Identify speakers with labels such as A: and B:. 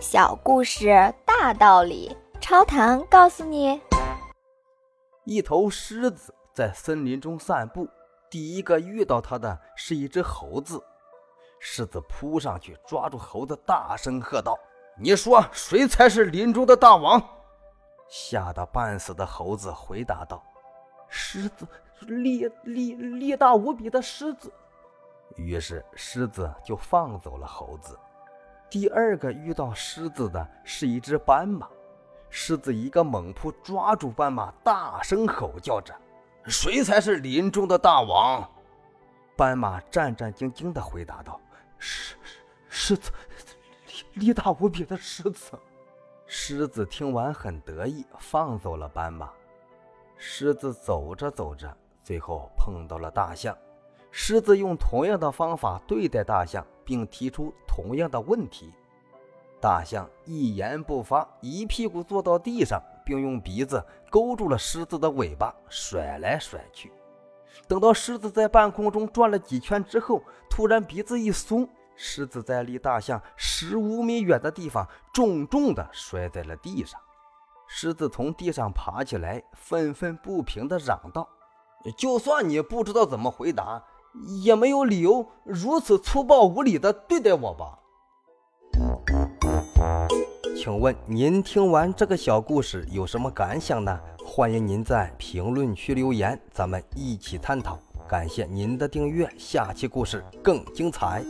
A: 小故事大道理，超糖告诉你：
B: 一头狮子在森林中散步，第一个遇到它的是一只猴子。狮子扑上去抓住猴子，大声喝道：“你说谁才是林中的大王？”吓得半死的猴子回答道：“
C: 狮子，力力力大无比的狮子。”
B: 于是狮子就放走了猴子。第二个遇到狮子的是一只斑马，狮子一个猛扑抓住斑马，大声吼叫着：“谁才是林中的大王？”斑马战战兢兢地回答道：“
C: 狮狮子，力大无比的狮子。”
B: 狮子听完很得意，放走了斑马。狮子走着走着，最后碰到了大象。狮子用同样的方法对待大象，并提出同样的问题。大象一言不发，一屁股坐到地上，并用鼻子勾住了狮子的尾巴，甩来甩去。等到狮子在半空中转了几圈之后，突然鼻子一松。狮子在离大象十五米远的地方重重地摔在了地上。狮子从地上爬起来，愤愤不平地嚷道：“就算你不知道怎么回答，也没有理由如此粗暴无礼地对待我吧？”请问您听完这个小故事有什么感想呢？欢迎您在评论区留言，咱们一起探讨。感谢您的订阅，下期故事更精彩。